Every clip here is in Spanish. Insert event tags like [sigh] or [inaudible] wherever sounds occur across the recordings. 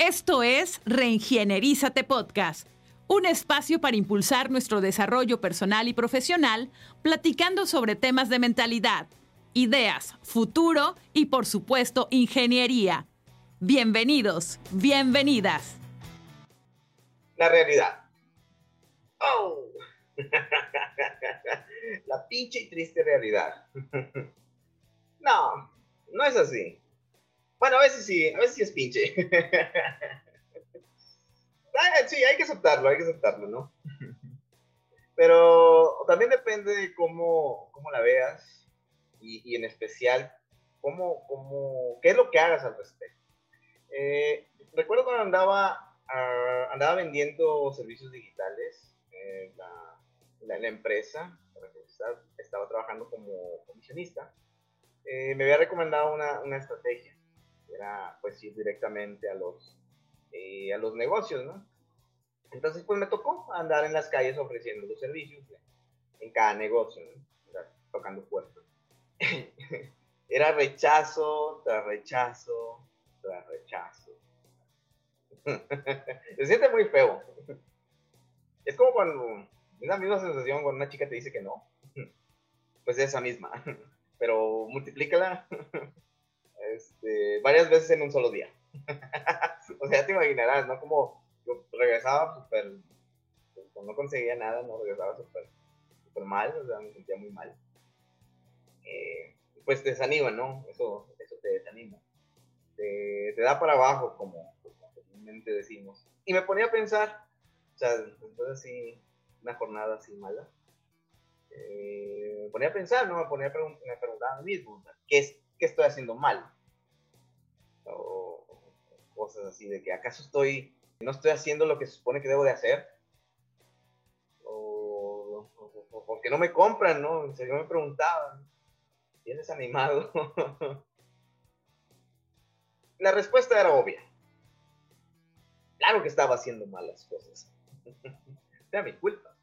Esto es Reingienerízate Podcast, un espacio para impulsar nuestro desarrollo personal y profesional, platicando sobre temas de mentalidad, ideas, futuro y por supuesto ingeniería. Bienvenidos, bienvenidas. La realidad. Oh. [laughs] La pinche y triste realidad. [laughs] No, no es así. Bueno, a veces sí, a veces sí es pinche. [laughs] sí, hay que aceptarlo, hay que aceptarlo, ¿no? Pero también depende de cómo, cómo la veas y, en especial cómo, cómo, qué es lo que hagas al respecto. Eh, recuerdo cuando andaba, ah, andaba vendiendo servicios digitales en la, la, empresa, estaba trabajando como comisionista, eh, me había recomendado una, una estrategia era pues ir directamente a los, eh, a los negocios, ¿no? Entonces pues me tocó andar en las calles ofreciendo los servicios en cada negocio, tocando puertas. [laughs] era rechazo tras rechazo tras rechazo. [laughs] Se siente muy feo. Es como cuando es la misma sensación cuando una chica te dice que no. Pues esa misma. Pero multiplícala varias veces en un solo día. [laughs] o sea, te imaginarás, ¿no? Como yo regresaba súper, pues, no conseguía nada, no regresaba súper super mal, o sea, me sentía muy mal. Eh, pues te desanima, ¿no? Eso, eso te desanima. Te, da para abajo, como, comúnmente decimos. Y me ponía a pensar, o sea, entonces así, una jornada así mala. Eh, me ponía a pensar, ¿no? Me ponía a me preguntaba a mí mismo, ¿qué, es, ¿qué estoy haciendo mal? O, cosas así de que acaso estoy, no estoy haciendo lo que se supone que debo de hacer, o, porque no me compran, ¿no? En serio me preguntaban, ¿tienes animado? [laughs] La respuesta era obvia. Claro que estaba haciendo malas cosas. [laughs] Era mi culpa.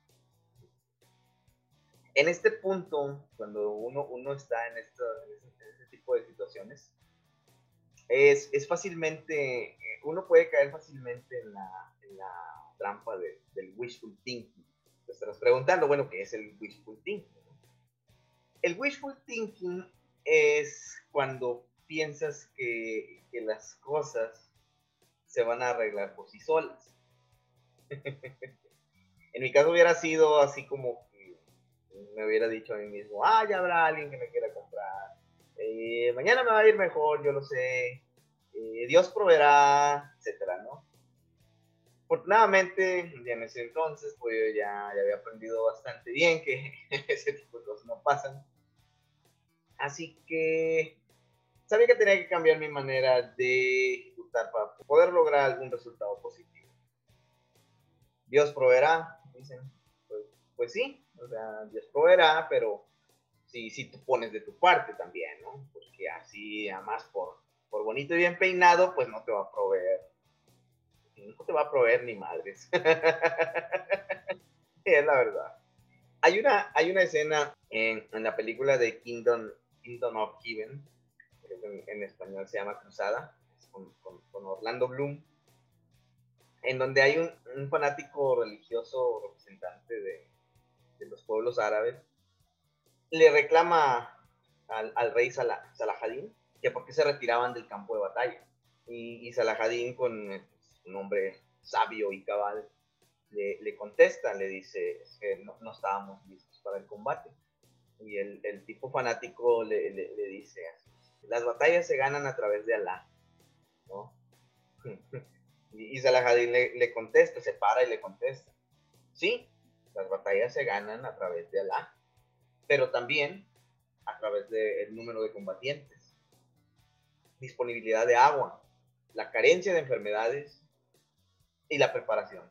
En este punto, cuando uno, uno está en, esto, en este tipo de situaciones, es, es fácilmente, eh, uno puede caer fácilmente en la, trampa de, del wishful thinking. Te estarás preguntando, bueno, ¿qué es el wishful thinking? El wishful thinking es cuando piensas que, que las cosas se van a arreglar por sí solas. [laughs] en mi caso hubiera sido así como que me hubiera dicho a mí mismo, ah, ya habrá alguien que me quiera comprar, eh, mañana me va a ir mejor, yo lo sé, eh, Dios proveerá, etcétera, ¿no? Afortunadamente, ya en ese entonces, pues yo ya, ya había aprendido bastante bien que [laughs] ese tipo de cosas no pasan. Así que sabía que tenía que cambiar mi manera de ejecutar para poder lograr algún resultado positivo. Dios proveerá, dicen. Pues, pues sí, o sea, Dios proveerá, pero si, si tú pones de tu parte también, ¿no? Porque así, además, por, por bonito y bien peinado, pues no te va a proveer. No te va a proveer ni madres. [laughs] es la verdad. Hay una, hay una escena en, la película de Kingdom, Kingdom of Heaven, en, español se llama Cruzada, con, con, con, Orlando Bloom, en donde hay un, un fanático religioso representante de, de los pueblos árabes le reclama al, al rey Salah, Salahadin que por qué se retiraban del campo de batalla. Y, y Salahadin, con eh, un hombre sabio y cabal, le, le contesta, le dice que no, no, estábamos listos para el combate. Y el, el tipo fanático le, le, dice, las batallas se ganan a través de Alá. ¿no? [laughs] y, y Salahadin le, le contesta, se para y le contesta, sí, las batallas se ganan a través de Alá pero también a través del número de combatientes, disponibilidad de agua, la carencia de enfermedades y la preparación.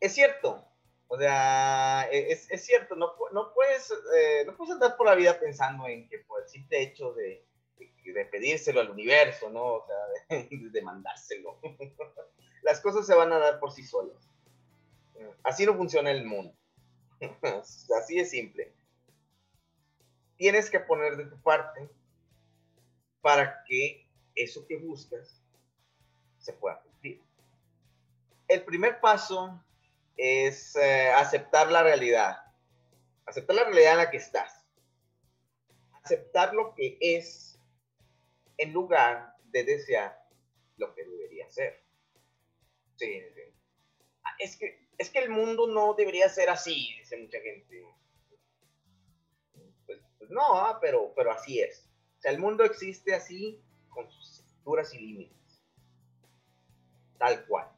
Es cierto, o sea, e, es, es cierto, no, no, puedes, eh, no puedes andar por la vida pensando en que por el simple hecho de, de, pedírselo al universo, ¿no? O sea, [laughs] de, de mandárselo. [laughs] Las cosas se van a dar por sí solas. Así no funciona el mundo. [laughs] Así es simple. Tienes que poner de tu parte para que eso que buscas se pueda cumplir. El primer paso es eh, aceptar la realidad, aceptar la realidad en la que estás, aceptar lo que es en lugar de desear lo que debería ser. Sí. Ah, es que, es que el mundo no debería ser así, dice mucha gente. Pues, pues no, ah, pero, pero así es. O sea, el mundo existe así con sus estructuras y límites. Tal cual.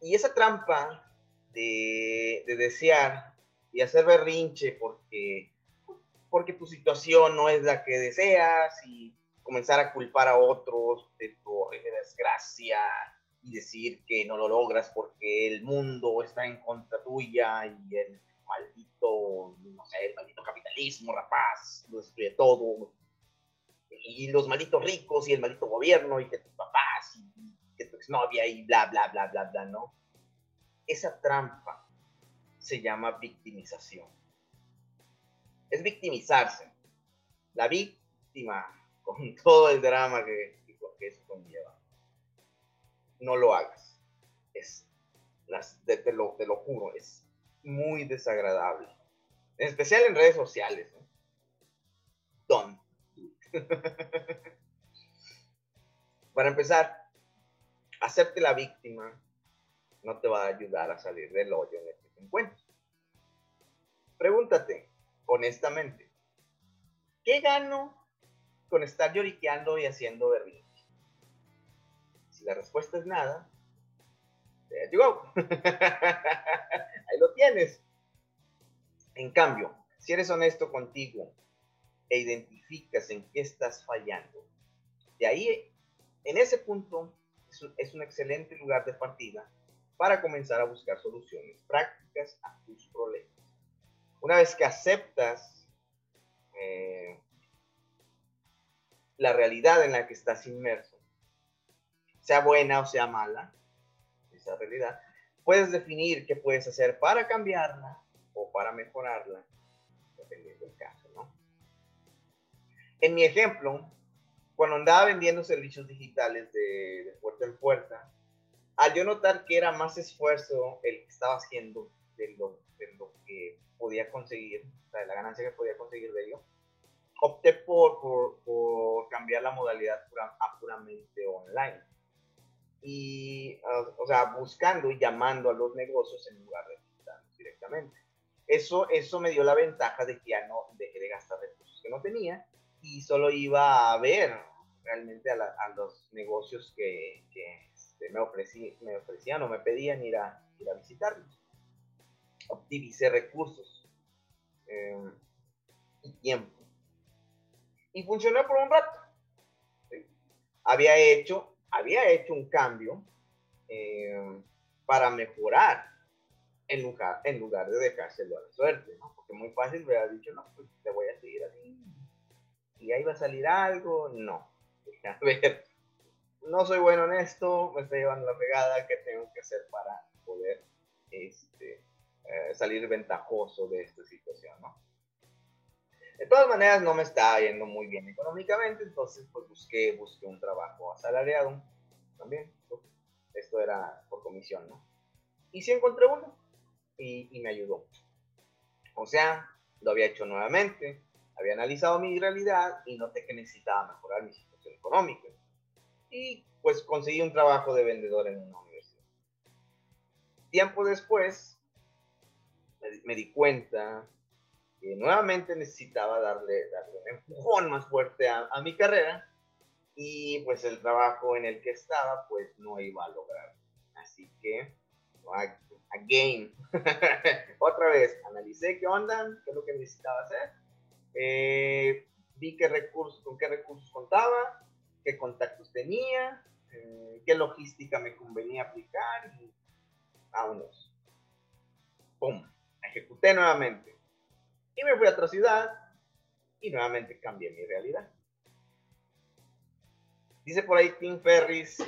Y esa trampa de, de desear y hacer berrinche porque, porque tu situación no es la que deseas y comenzar a culpar a otros de tu desgracia y decir que no lo logras porque el mundo está en contra tuya y el maldito, no sé, el maldito capitalismo, rapaz, lo destruye todo. Y los malditos ricos y el maldito gobierno y que tus papás y que tu exnovia y bla, bla, bla, bla, bla, ¿no? Esa trampa se llama victimización. Es victimizarse. La víctima con [laughs] todo el drama que, que eso conlleva. No lo hagas. Es, te, lo, te lo juro, es muy desagradable. En especial en redes sociales. ¿no? Don't. [laughs] Para empezar, hacerte la víctima no te va a ayudar a salir del hoyo en el que te encuentras. Pregúntate, honestamente, ¿qué gano con estar lloriqueando y haciendo berrinche? La respuesta es nada, there you. [laughs] Ahí lo tienes. En cambio, si eres honesto contigo e identificas en qué estás fallando, de ahí, en ese punto, es un, es un excelente lugar de partida para comenzar a buscar soluciones prácticas a tus problemas. Una vez que aceptas eh, la realidad en la que estás inmerso, sea buena o sea mala, esa realidad, puedes definir qué puedes hacer para cambiarla o para mejorarla, dependiendo del caso, ¿no? En mi ejemplo, cuando andaba vendiendo servicios digitales de, de puerta en puerta, al yo notar que era más esfuerzo el que estaba haciendo de lo, de lo que podía conseguir, de la ganancia que podía conseguir de ello, opté por, por, por cambiar la modalidad a puramente online. Y, o sea, buscando y llamando a los negocios en lugar de visitarlos directamente. Eso, eso me dio la ventaja de que ya no dejé de gastar recursos que no tenía y solo iba a ver realmente a, la, a los negocios que, que este, me, ofrecí, me ofrecían o me pedían ir a, ir a visitarlos. Optimicé recursos eh, y tiempo. Y funcionó por un rato. ¿sí? Había hecho, había hecho un cambio eh, para mejorar en lugar, en lugar de dejárselo a la suerte, ¿no? Porque muy fácil hubiera dicho, no, pues te voy a seguir así. Y ahí va a salir algo, no. [laughs] A ver, no soy bueno en esto, me estoy llevando la pegada, ¿qué tengo que hacer para poder este, eh, salir ventajoso de esta situación, ¿no? De todas maneras, no me estaba yendo muy bien económicamente, entonces pues busqué, busqué un trabajo asalariado también. Esto era por comisión, ¿no? Y sí encontré uno y, me ayudó. O sea, lo había hecho nuevamente, había analizado mi realidad y noté que necesitaba mejorar mi situación económica y pues conseguí un trabajo de vendedor en una universidad. Tiempo después me, di cuenta que nuevamente necesitaba darle, darle un empujón más fuerte a, mi carrera y pues el trabajo en el que estaba pues no iba a lograr. Así que, again, [laughs] otra vez, analicé qué onda, qué es lo que necesitaba hacer, eh, vi qué recursos, con qué recursos contaba, qué contactos tenía, eh, qué logística me convenía aplicar y vámonos. ¡Pum! Ejecuté nuevamente. Y me fui a otra ciudad y nuevamente cambié mi realidad. Dice por ahí Tim Ferris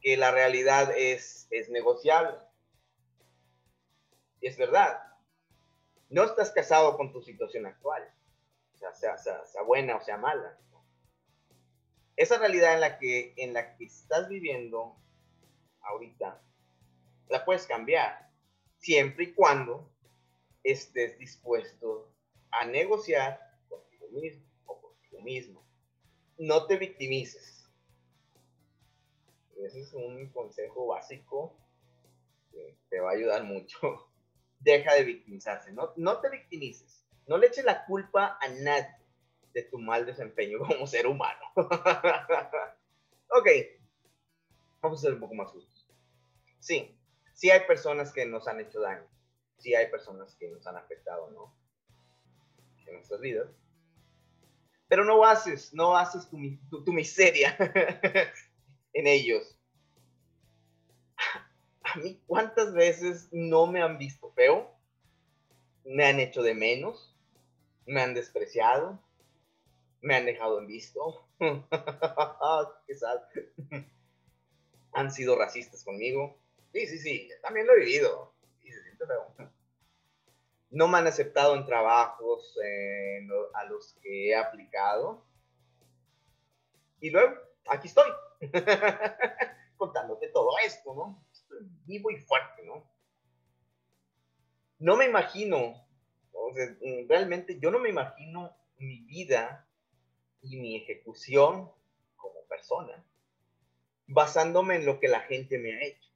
que la realidad es, es negociable. Y es verdad. No estás casado con tu situación actual, o sea, sea, sea, buena o sea mala esa realidad en la que, en la que estás viviendo ahorita, la puedes cambiar, siempre y cuando estés dispuesto a negociar contigo mismo o contigo mismo. No te victimices. Ese es un consejo básico que te va a ayudar mucho. [laughs] Deja de victimizarse, no, no te victimices. No le eches la culpa a nadie de tu mal desempeño [laughs] como ser humano. [laughs] ok, vamos a ser un poco más justos. Sí, sí hay personas que nos han hecho daño, sí hay personas que nos han afectado, ¿no? En nuestras vidas. Pero no haces, no haces tu, tu miseria en ellos. A mí, ¿cuántas veces no me han visto feo? Me han hecho de menos, me han despreciado, me han dejado en visto. [laughs] Qué. Han sido racistas conmigo. Sí, sí, sí, también lo he vivido. No me han aceptado en trabajos a los que he aplicado. Y luego, aquí estoy, [laughs] contándote todo esto, ¿no? Vivo y fuerte, ¿no? No me imagino, realmente yo no me imagino mi vida y mi ejecución como persona, basándome en lo que la gente me ha hecho.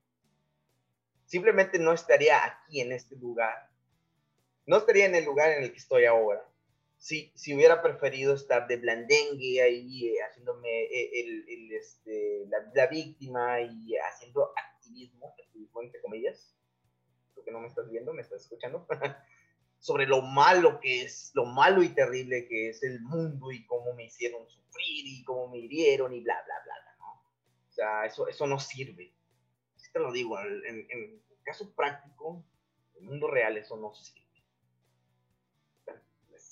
Simplemente no estaría aquí en este lugar, no estaría en el lugar en el que estoy ahora, si, si hubiera preferido estar de blandengue ahí, eh, haciéndome eh, el, este, la, víctima y haciendo activismo, entre comillas. Tú que no me estás viendo, me estás escuchando. [laughs] sobre lo malo que es, lo malo y terrible que es el mundo y cómo me hicieron sufrir y cómo me hirieron y bla, bla, bla, bla ¿no? O sea, eso, eso no sirve. Si te lo digo, en, en caso práctico, en el mundo real eso no sirve.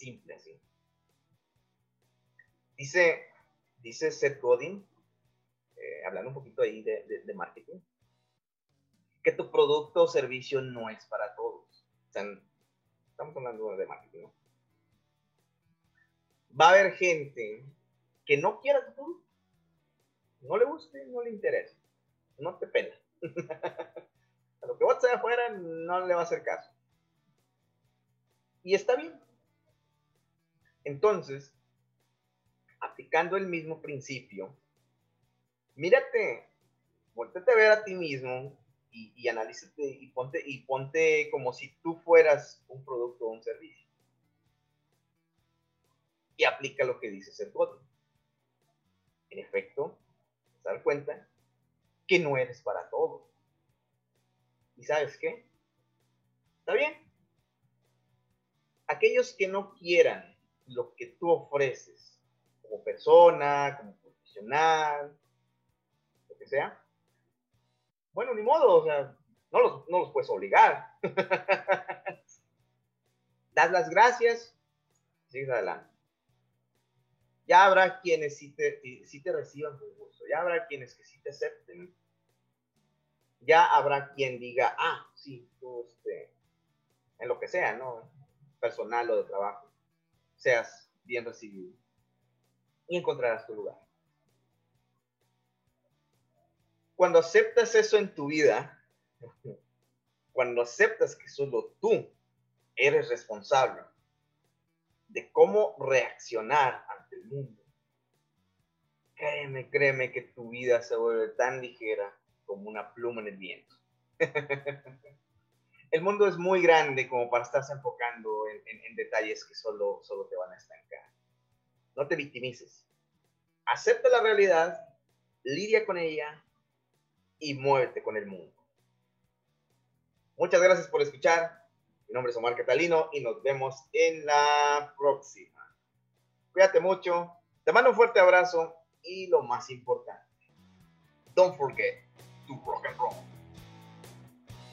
Simple así. Dice, dice Seth Godin, eh, hablando un poquito ahí de, marketing, que tu producto o servicio no es para todos. Estamos hablando de marketing, ¿no? Va a haber gente que no quiera tu producto. No le guste, no le interesa. No te pena. [laughs] a lo que vos de afuera no le va a hacer caso. Y está bien. Entonces, aplicando el mismo principio, mírate, vuélvete a ver a ti mismo y, analízate y ponte, y ponte como si tú fueras un producto o un servicio. Y aplica lo que dice ser otro. En efecto, dar cuenta que no eres para todo. ¿Y sabes qué? Está bien. Aquellos que no quieran lo que tú ofreces como persona, como profesional, lo que sea, bueno, ni modo, o sea, no los, no los puedes obligar. [laughs] das las gracias, sigues adelante. Ya habrá quienes sí te, te reciban con gusto, ya habrá quienes que sí te acepten. Ya habrá quien diga, ah, sí, tú, este, en lo que sea, ¿no? Personal o de trabajo, seas bien recibido. Y encontrarás tu lugar. Cuando aceptas eso en tu vida, [laughs] cuando aceptas que solo tú eres responsable de cómo reaccionar ante el mundo, créeme, créeme que tu vida se vuelve tan ligera como una pluma en el viento. [laughs] el mundo es muy grande como para estarse enfocando en, detalles que solo, solo te van a estancar. No te victimices. Acepta la realidad, lidia con ella y muévete con el mundo. Muchas gracias por escuchar. Mi nombre es Omar Catalino y nos vemos en la próxima. Cuídate mucho, te mando un fuerte abrazo y lo más importante, don't forget to rock and roll.